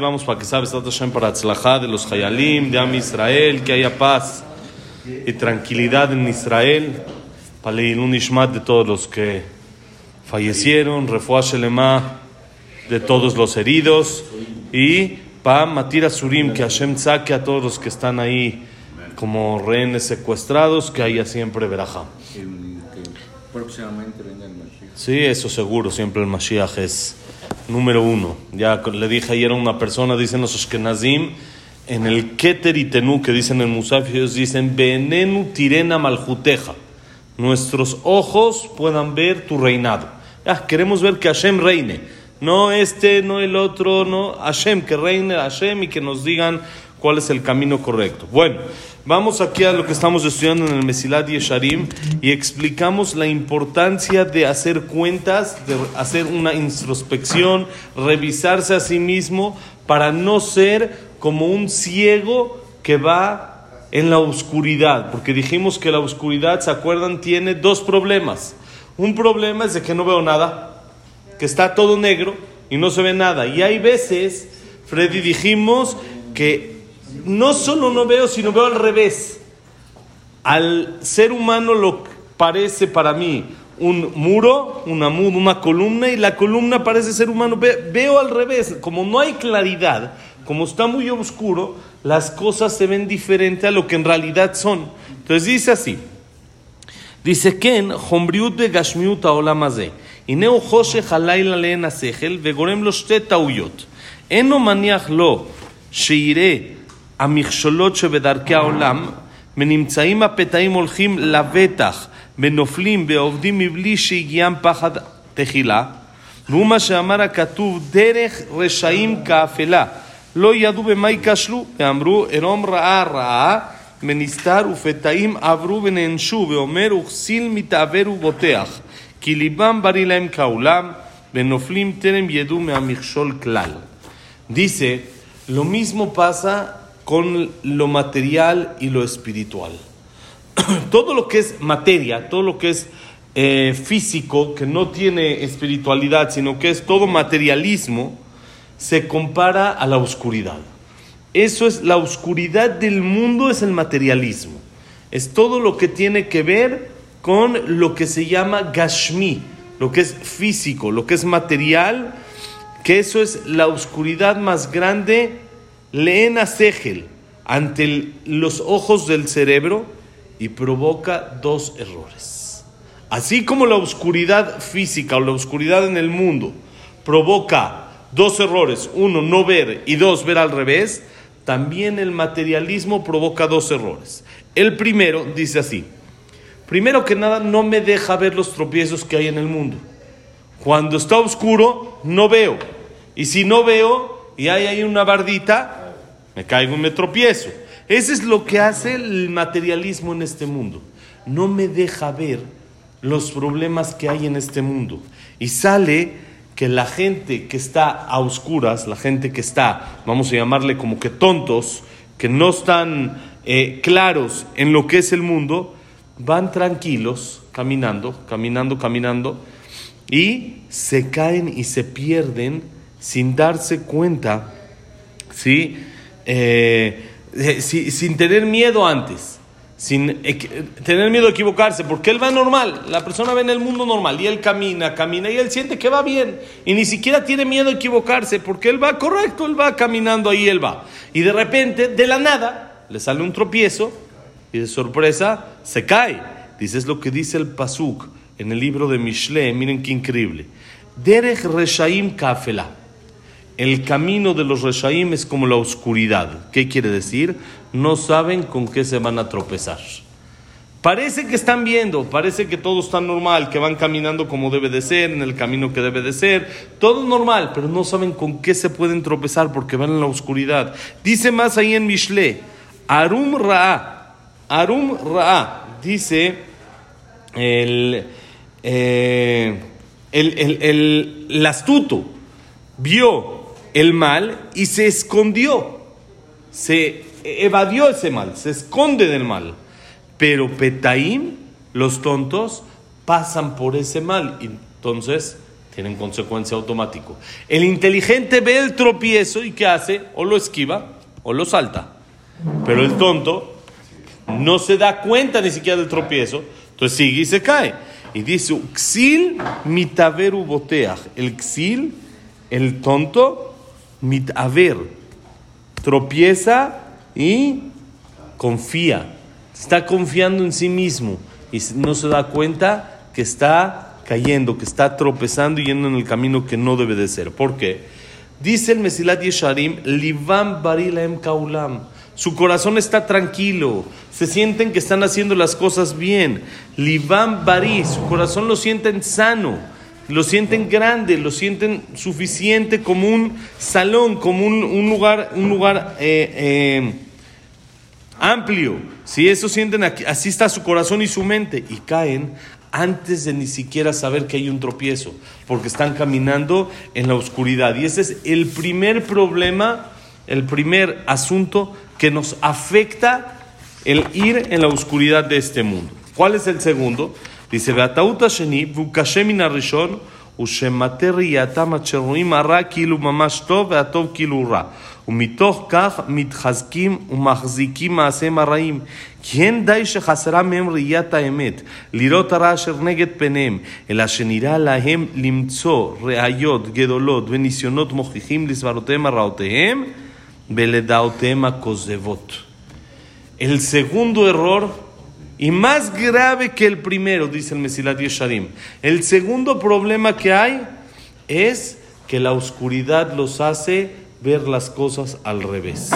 vamos para que sabes Hashem para Tzlajá de los Hayalim, de Am Israel, que haya paz y tranquilidad en Israel, para un Ishmat de todos los que fallecieron, Refuah Shelema de todos los heridos y para Matira Surim, que Hashem saque a todos los que están ahí como rehenes secuestrados, que haya siempre verajá. Próximamente venga el Mashiach. Sí, eso seguro, siempre el Mashiach es número uno. Ya le dije ayer a una persona, dicen los Ashkenazim, en el Keter y Tenú, que dicen en Musaf, ellos dicen, Venenu tirena maljuteja. Nuestros ojos puedan ver tu reinado. Ya, queremos ver que Hashem reine. No este, no el otro, no. Hashem, que reine Hashem y que nos digan cuál es el camino correcto. Bueno, vamos aquí a lo que estamos estudiando en el Mesilat Yesharim y explicamos la importancia de hacer cuentas, de hacer una introspección, revisarse a sí mismo para no ser como un ciego que va en la oscuridad, porque dijimos que la oscuridad, ¿se acuerdan? Tiene dos problemas. Un problema es de que no veo nada, que está todo negro y no se ve nada. Y hay veces, Freddy, dijimos que no solo no veo, sino veo al revés. Al ser humano lo parece para mí un muro, una, una columna, y la columna parece ser humano. veo al revés, como no hay claridad, como está muy oscuro, las cosas se ven diferente a lo que en realidad son. Entonces dice así. Dice Ken, Hombriut de Gashmiut Aolamaze. Ineo Joshe Halaila Leen Asehel, Vegorem lo Shte Tauyot. Eno maniach lo, Sheire, המכשולות שבדרכי העולם, ונמצאים הפתאים הולכים לבטח, ונופלים ועובדים מבלי שהגיעם פחד תחילה, והוא מה שאמר הכתוב, דרך רשעים כאפלה, לא ידעו במה ייכשלו, ואמרו, ערום רעה רעה, ונסתר ופתאים עברו ונענשו, ואומר, וכסיל מתעוור ובוטח, כי ליבם בריא להם כעולם, ונופלים טרם ידעו מהמכשול כלל. Dice, lo mismo pasa con lo material y lo espiritual. todo lo que es materia, todo lo que es eh, físico, que no tiene espiritualidad, sino que es todo materialismo, se compara a la oscuridad. Eso es la oscuridad del mundo, es el materialismo. Es todo lo que tiene que ver con lo que se llama gashmi, lo que es físico, lo que es material, que eso es la oscuridad más grande leena segel ante los ojos del cerebro y provoca dos errores. Así como la oscuridad física o la oscuridad en el mundo provoca dos errores, uno, no ver y dos, ver al revés, también el materialismo provoca dos errores. El primero dice así, primero que nada no me deja ver los tropiezos que hay en el mundo. Cuando está oscuro, no veo. Y si no veo y hay ahí una bardita, me caigo y me tropiezo. Ese es lo que hace el materialismo en este mundo. No me deja ver los problemas que hay en este mundo. Y sale que la gente que está a oscuras, la gente que está, vamos a llamarle como que tontos, que no están eh, claros en lo que es el mundo, van tranquilos, caminando, caminando, caminando, y se caen y se pierden sin darse cuenta, ¿sí? Eh, eh, sin tener miedo antes, sin tener miedo a equivocarse, porque él va normal, la persona ve en el mundo normal y él camina, camina y él siente que va bien y ni siquiera tiene miedo a equivocarse porque él va correcto, él va caminando ahí, él va. Y de repente, de la nada, le sale un tropiezo y de sorpresa se cae. Dice es lo que dice el Pasuk en el libro de Mishle, miren qué increíble. Derech Reshaim Kafela. El camino de los Reshaim es como la oscuridad. ¿Qué quiere decir? No saben con qué se van a tropezar. Parece que están viendo, parece que todo está normal, que van caminando como debe de ser, en el camino que debe de ser, todo normal, pero no saben con qué se pueden tropezar porque van en la oscuridad. Dice más ahí en Mishle, Arum Ra'a, Arum Ra'a, dice el, eh, el, el, el, el astuto, vio el mal y se escondió, se evadió ese mal, se esconde del mal. Pero Petaim, los tontos, pasan por ese mal. Entonces tienen consecuencia automático. El inteligente ve el tropiezo y ¿qué hace? O lo esquiva o lo salta. Pero el tonto no se da cuenta ni siquiera del tropiezo, entonces sigue y se cae. Y dice, xil mitaveru. El xil, el tonto, mitaver, tropieza y confía. Está confiando en sí mismo y no se da cuenta que está cayendo, que está tropezando y yendo en el camino que no debe de ser. ¿Por qué? Dice el Mesilat Yesharim, Livam Barilaem Kaulam. Su corazón está tranquilo, se sienten que están haciendo las cosas bien. Livam Bari, su corazón lo sienten sano, lo sienten grande, lo sienten suficiente como un salón, como un, lugar, un lugar eh, eh, amplio. Si eso sienten, así está su corazón y su mente. Y caen antes de ni siquiera saber que hay un tropiezo, porque están caminando en la oscuridad. Y ese es el primer problema, el primer asunto que nos afecta el ir en la oscuridad de este mundo. ¿Cuál es el segundo? Dice, Beatauta Sheni, Vukashem Rishon, ושמטה ראייתם עד שרואים הרע כאילו ממש טוב והטוב כאילו רע. ומתוך כך מתחזקים ומחזיקים מעשיהם הרעים. כי אין די שחסרה מהם ראיית האמת, לראות הרע אשר נגד פניהם, אלא שנראה להם למצוא ראיות גדולות וניסיונות מוכיחים לסברותיהם הרעותיהם ולדעותיהם הכוזבות. El segundo error y más grave que el primero, dice el Mesilat Yesharim. El segundo problema que hay es que la oscuridad los hace ver las cosas al revés.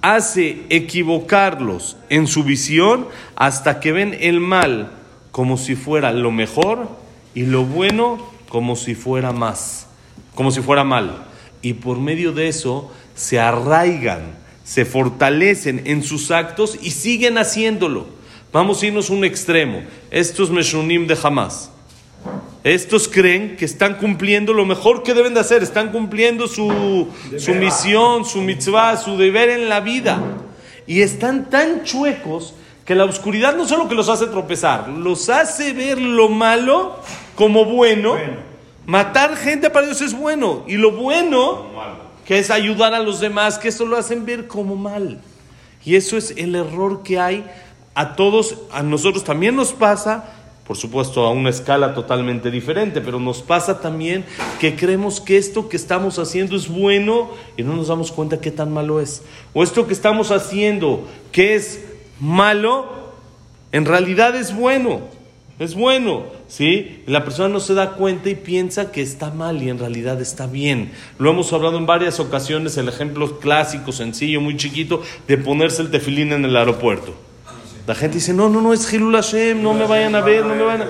Hace equivocarlos en su visión hasta que ven el mal como si fuera lo mejor y lo bueno como si fuera más, como si fuera mal. Y por medio de eso se arraigan, se fortalecen en sus actos y siguen haciéndolo. Vamos a irnos a un extremo. Estos Meshunim de Hamas. Estos creen que están cumpliendo lo mejor que deben de hacer, están cumpliendo su, su misión, su mitzvah, su deber en la vida. Y están tan chuecos que la oscuridad no solo que los hace tropezar, los hace ver lo malo como bueno. Matar gente para ellos es bueno. Y lo bueno, que es ayudar a los demás, que eso lo hacen ver como mal. Y eso es el error que hay a todos, a nosotros también nos pasa, por supuesto a una escala totalmente diferente, pero nos pasa también que creemos que esto que estamos haciendo es bueno y no nos damos cuenta qué tan malo es. O esto que estamos haciendo que es malo, en realidad es bueno, es bueno, ¿sí? La persona no se da cuenta y piensa que está mal y en realidad está bien. Lo hemos hablado en varias ocasiones, el ejemplo clásico, sencillo, muy chiquito, de ponerse el tefilín en el aeropuerto. La gente dice, no, no, no, es Hilul Hashem, no me vayan a ver, no me vayan a...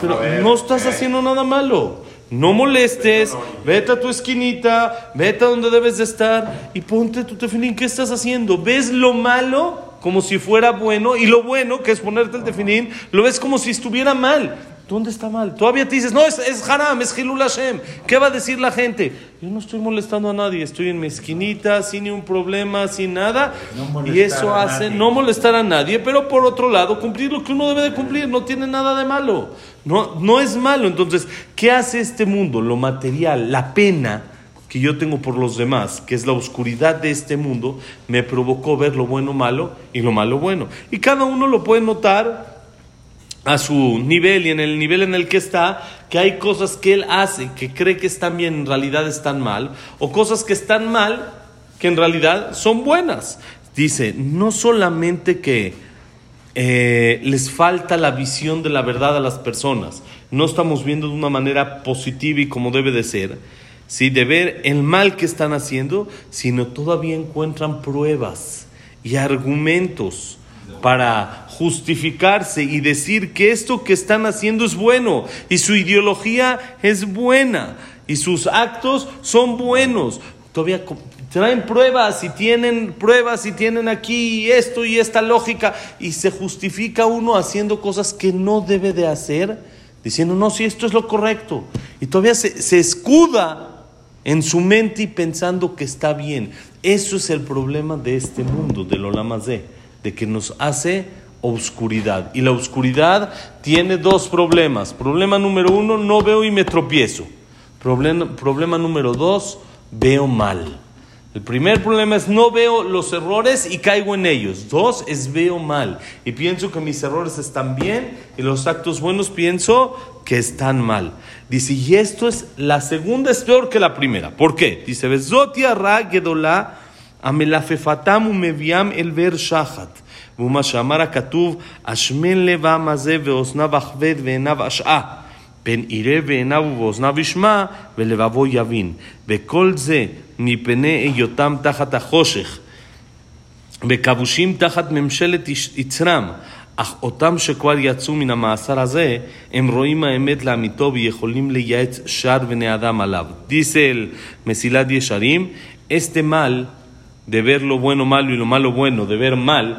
Pero no estás haciendo nada malo. No molestes, vete a tu esquinita, vete a donde debes de estar y ponte tu tefilín. ¿Qué estás haciendo? ¿Ves lo malo como si fuera bueno y lo bueno, que es ponerte el tefilín, lo ves como si estuviera mal? ¿Dónde está mal? Todavía te dices, no, es, es haram, es Hilul Hashem. ¿Qué va a decir la gente? Yo no estoy molestando a nadie, estoy en mi esquinita, sin ni un problema, sin nada. y eso hace no molestar a nadie, pero por otro lado, cumplir lo que uno debe de cumplir, no tiene nada de malo. No, no es malo. Entonces, ¿qué hace este mundo? Lo material, la pena que yo tengo por los demás, que es la oscuridad de este mundo, me provocó ver lo bueno malo y lo malo bueno. Y cada uno lo puede notar a su nivel y en el nivel en el que está, que hay cosas que él hace que cree que están bien, en realidad están mal, o cosas que están mal, que en realidad son buenas. Dice, no solamente que eh, les falta la visión de la verdad a las personas, no estamos viendo de una manera positiva y como debe de ser, ¿sí? de ver el mal que están haciendo, sino todavía encuentran pruebas y argumentos para justificarse y decir que esto que están haciendo es bueno y su ideología es buena y sus actos son buenos. Todavía traen pruebas y tienen pruebas y tienen aquí esto y esta lógica y se justifica uno haciendo cosas que no debe de hacer, diciendo, no, si esto es lo correcto. Y todavía se, escuda en su mente y pensando que está bien. Eso es el problema de este mundo, del Olamazé, de que nos hace oscuridad. Y la oscuridad tiene dos problemas. Problema número uno, no veo y me tropiezo. Problema, problema número dos, veo mal. El primer problema es no veo los errores y caigo en ellos. Dos es veo mal y pienso que mis errores están bien y los actos buenos pienso que están mal. Dice, y esto es, la segunda es peor que la primera. ¿Por qué? Dice, Bezotia ra gedola amelafefatam umeviam el ver shachat. ומה שאמר הכתוב, השמן לבם הזה ואוזניו הכבד ועיניו אשעה. פן יראה ועיניו ובאוזניו ישמע ולבבו יבין. וכל זה מפני היותם תחת החושך. וכבושים תחת ממשלת יצרם. אך אותם שכבר יצאו מן המאסר הזה, הם רואים האמת לאמיתו ויכולים לייעץ שר בני אדם עליו. Dice el Mesilat Yesharim, este mal de ver lo bueno malo y lo malo bueno, de ver mal,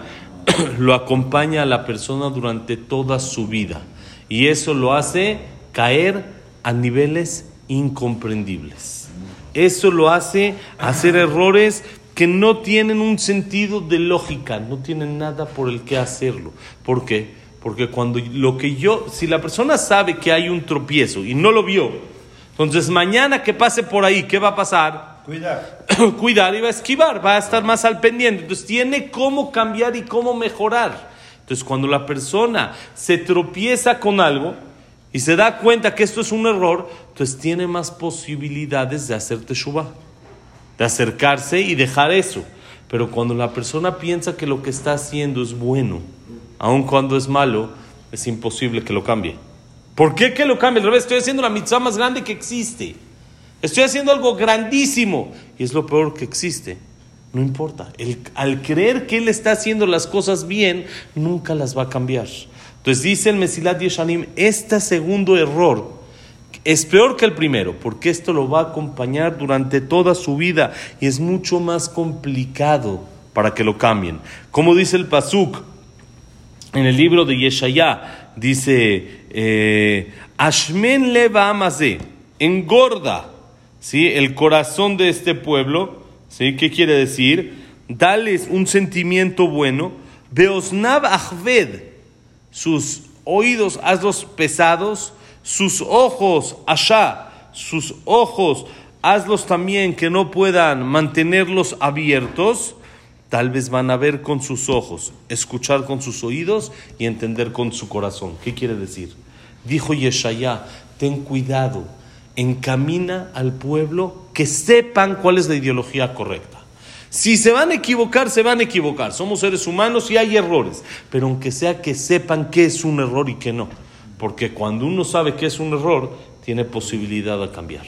lo acompaña a la persona durante toda su vida. Y eso lo hace caer a niveles incomprendibles. Eso lo hace hacer errores que no tienen un sentido de lógica, no tienen nada por el que hacerlo. ¿Por qué? Porque cuando lo que yo, si la persona sabe que hay un tropiezo y no lo vio, entonces mañana que pase por ahí, ¿qué va a pasar? Cuidar. Cuidar y va a esquivar, va a estar más al pendiente. Entonces tiene cómo cambiar y cómo mejorar. Entonces cuando la persona se tropieza con algo y se da cuenta que esto es un error, entonces tiene más posibilidades de hacer teshuva de acercarse y dejar eso. Pero cuando la persona piensa que lo que está haciendo es bueno, aun cuando es malo, es imposible que lo cambie. ¿Por qué que lo cambie? Al revés, estoy haciendo la mitzvah más grande que existe. Estoy haciendo algo grandísimo y es lo peor que existe. No importa. El- al creer que él está haciendo las cosas bien, nunca las va a cambiar. Entonces dice el Mesilat Yeshanim, este segundo error es peor que el primero, porque esto lo va a acompañar durante toda su vida y es mucho más complicado para que lo cambien. Como dice el Pasuk en el libro de Yeshaya, dice, eh, Ashmen leva engorda ¿sí? el corazón de este pueblo, ¿sí? ¿qué quiere decir? Dales un sentimiento bueno, Beosnav achved, sus oídos hazlos pesados, sus ojos allá, sus ojos hazlos también que no puedan mantenerlos abiertos, tal vez van a ver con sus ojos, escuchar con sus oídos y entender con su corazón. ¿Qué quiere decir? Dijo Yeshaya, ten cuidado, encamina al pueblo que sepan cuál es la ideología correcta. Si se van a equivocar, se van a equivocar. Somos seres humanos y hay errores. Pero aunque sea que sepan qué es un error y qué no. Porque cuando uno sabe qué es un error, tiene posibilidad de cambiar.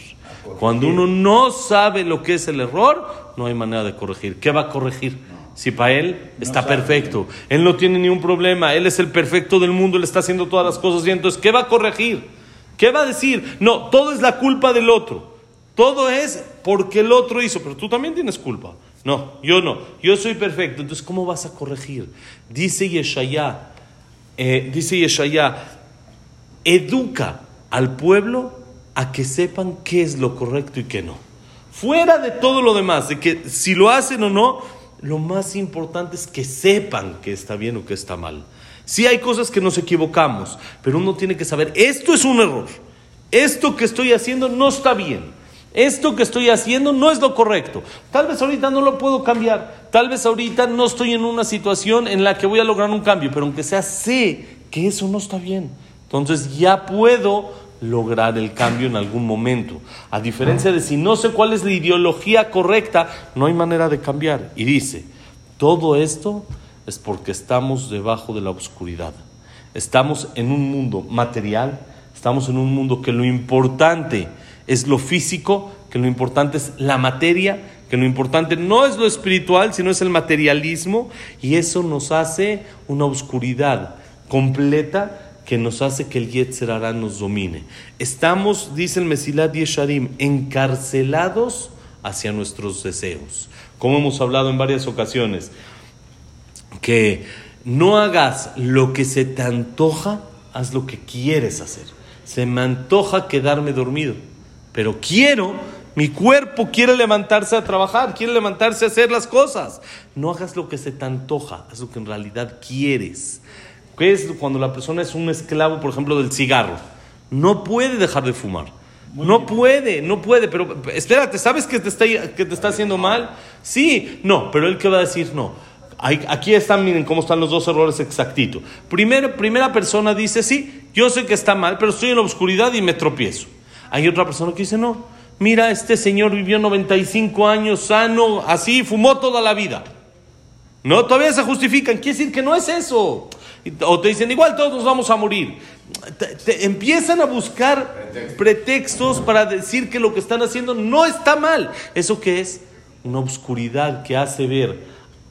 Cuando uno no sabe lo que es el error, no hay manera de corregir. ¿Qué va a corregir? Si para él está perfecto, él no tiene ningún problema, él es el perfecto del mundo, él está haciendo todas las cosas bien, entonces, ¿qué va a corregir? ¿Qué va a decir? No, todo es la culpa del otro. Todo es porque el otro hizo, pero tú también tienes culpa. No, yo no, yo soy perfecto. Entonces, ¿cómo vas a corregir? Dice Yeshaya, eh, dice Yeshaya, educa al pueblo a que sepan qué es lo correcto y qué no. Fuera de todo lo demás, de que si lo hacen o no, lo más importante es que sepan que está bien o que está mal. Sí hay cosas que nos equivocamos, pero uno tiene que saber, esto es un error. Esto que estoy haciendo no está bien. Esto que estoy haciendo no es lo correcto. Tal vez ahorita no lo puedo cambiar. Tal vez ahorita no estoy en una situación en la que voy a lograr un cambio, pero aunque sea sé que eso no está bien. Entonces ya puedo lograr el cambio en algún momento. A diferencia de si no sé cuál es la ideología correcta, no hay manera de cambiar. Y dice, todo esto es porque estamos debajo de la oscuridad. Estamos en un mundo material, estamos en un mundo que lo importante es lo físico, que lo importante es la materia, que lo importante no es lo espiritual, sino es el materialismo, y eso nos hace una oscuridad completa que nos hace que el Yetzer Hará nos domine. Estamos, dice el Mesilat Yesharim, encarcelados hacia nuestros deseos. Como hemos hablado en varias ocasiones, que no hagas lo que se te antoja, haz lo que quieres hacer. Se me antoja quedarme dormido, pero quiero, mi cuerpo quiere levantarse a trabajar, quiere levantarse a hacer las cosas. No hagas lo que se te antoja, haz lo que en realidad quieres. ¿Qué es cuando la persona es un esclavo, por ejemplo, del cigarro? No puede dejar de fumar. No puede, no puede, pero espérate, ¿sabes que te está, que te está haciendo mal? Sí, no, pero él que va a decir no. Aquí están, miren cómo están los dos errores exactito. Primero, primera persona dice, sí, yo sé que está mal, pero estoy en la oscuridad y me tropiezo. Hay otra persona que dice, no, mira, este señor vivió 95 años sano, así, fumó toda la vida. No, todavía se justifican. Quiere decir que no es eso. O te dicen, igual todos nos vamos a morir. Te, empiezan a buscar pretextos para decir que lo que están haciendo no está mal. ¿Eso qué es? Una oscuridad que hace ver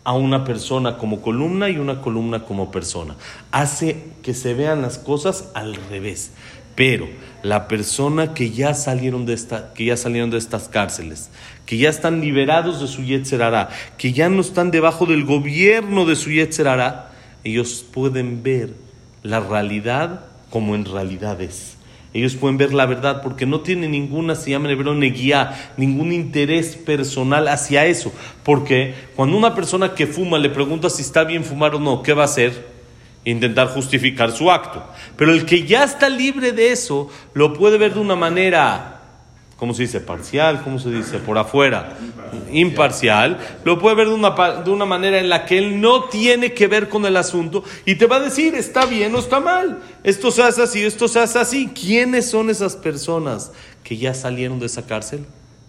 a una persona como columna y una columna como persona. Hace que se vean las cosas al revés. Pero la persona que ya salieron de, esta, que ya salieron de estas cárceles, que ya están liberados de su Yetzerara, que ya no están debajo del gobierno de su Yetzerara, ellos pueden ver la realidad como en realidad es. Ellos pueden ver la verdad porque no tienen ninguna, se llama en hebreo, neguía, ningún interés personal hacia eso. Porque cuando una persona que fuma le pregunta si está bien fumar o no, ¿qué va a hacer? Intentar justificar su acto. Pero el que ya está libre de eso, lo puede ver de una manera ¿cómo se dice? Parcial, ¿cómo se dice? Por afuera, imparcial, lo puede ver de una, de una manera en la que él no tiene que ver con el asunto y te va a decir, está bien o está mal, esto se hace así, esto se hace así. ¿Quiénes son esas personas que ya salieron de esa cárcel?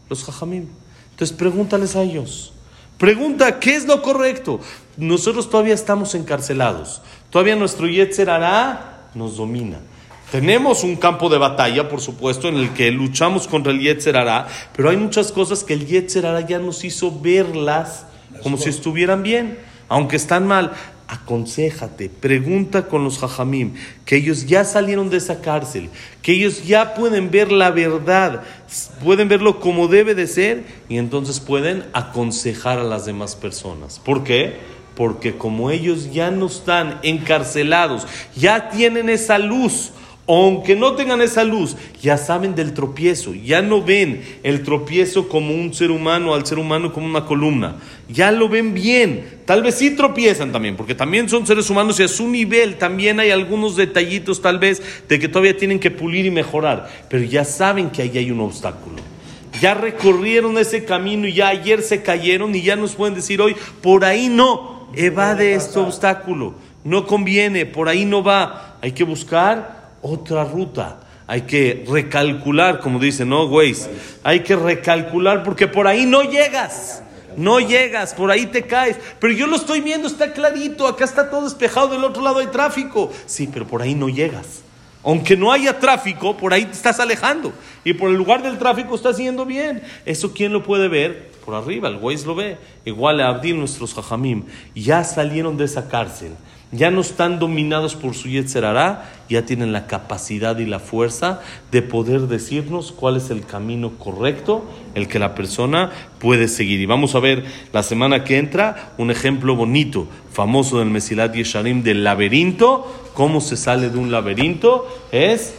Los jajamim. Entonces pregúntales a ellos. Pregunta, ¿qué es lo correcto? Nosotros todavía estamos encarcelados. Todavía nuestro Yetzer hará nos domina. Tenemos un campo de batalla, por supuesto, en el que luchamos contra el Yetzer pero hay muchas cosas que el Yetzer ya nos hizo verlas como si estuvieran bien, aunque están mal. Aconsejate, pregunta con los Jajamim, que ellos ya salieron de esa cárcel, que ellos ya pueden ver la verdad, pueden verlo como debe de ser y entonces pueden aconsejar a las demás personas. ¿Por qué? Porque como ellos ya no están encarcelados, ya tienen esa luz, aunque no tengan esa luz, ya saben del tropiezo, ya no ven el tropiezo como un ser humano, al ser humano como una columna, ya lo ven bien, tal vez sí tropiezan también, porque también son seres humanos y a su nivel también hay algunos detallitos tal vez de que todavía tienen que pulir y mejorar, pero ya saben que ahí hay un obstáculo. Ya recorrieron ese camino y ya ayer se cayeron y ya nos pueden decir hoy, por ahí no, evade este obstáculo, no conviene, por ahí no va, hay que buscar otra ruta. Hay que recalcular, como dicen, ¿no, güey? Hay que recalcular porque por ahí no llegas. No llegas, por ahí te caes. Pero yo lo estoy viendo, está clarito. Acá está todo despejado, del otro lado hay tráfico. Sí, pero por ahí no llegas. Aunque no haya tráfico, por ahí te estás alejando. Y por el lugar del tráfico estás yendo bien. ¿Eso quién lo puede ver? Por arriba, el güey lo ve. Igual a Abdil, nuestros jajamim. Ya salieron de esa cárcel ya no están dominados por su Yetzerará, ya tienen la capacidad y la fuerza de poder decirnos cuál es el camino correcto, el que la persona puede seguir. Y vamos a ver la semana que entra un ejemplo bonito, famoso del Mesilat Yesharim del laberinto. ¿Cómo se sale de un laberinto? Es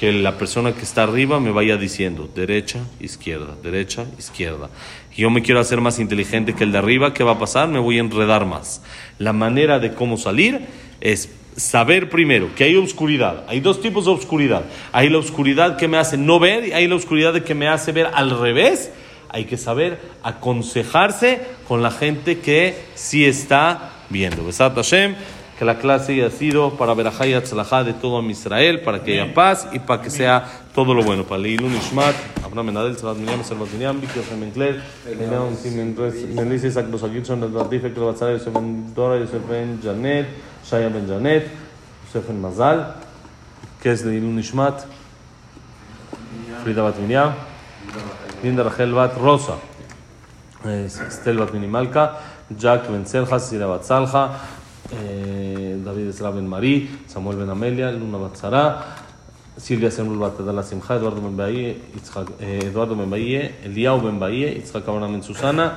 que la persona que está arriba me vaya diciendo derecha, izquierda, derecha, izquierda. Y yo me quiero hacer más inteligente que el de arriba, ¿qué va a pasar? Me voy a enredar más. La manera de cómo salir es saber primero que hay oscuridad. Hay dos tipos de oscuridad. Hay la oscuridad que me hace no ver y hay la oscuridad que me hace ver al revés. Hay que saber aconsejarse con la gente que sí está viendo. Besat Hashem que la clase haya sido para Berajá y Atzalajá de todo Israel, para que haya paz y para que sea todo lo bueno. Para Leilun Ishmat, Abraham Menadel, Salat Miriam, Salvat Miriam, Víctor Femencler, Leilun Menlice, Isaac Los Agilson, El Latife, Klo Batzara, Yosef Ben Dora, Yosef Ben Janet, Shaya Ben Janet, Yosef Ben Mazal, que es Leilun Ishmat, Frida Bat Miriam, Linda Rachel Bat Rosa, Estel Bat Minimalka, Jack Ben Selja, Sira Bat Salja, eh, David Esra Ben Marí, Samuel Ben Amelia, Luna Batzara, Silvia Semul Batadala Simcha, Eduardo Ben eh, Eduardo Ben Bahie, Eliau Ben Bahie, Itzhak Abraham Ben Susana,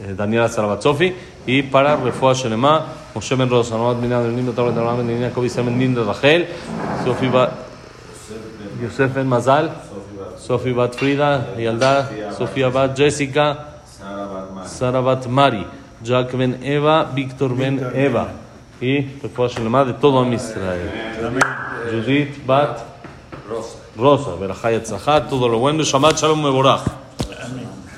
eh, Daniela Sarabatsofi, y para Refuah Shelema, Moshe Ben Rosa, Nindo, Tablet Abraham Ben Nina, Kobi Ben Nindo Rachel, Sofi Bat, Yosef Ben Mazal, Sofi Bat Frida, Yalda, Sofía Bat Jessica, Sara Bat Mari. Jack Ben Eva, Víctor Ben Eva. Y después de todo a Israel. Judith Bat Rosa, Berajá Yatzajá, todo lo bueno. Shabbat Shalom Meborach.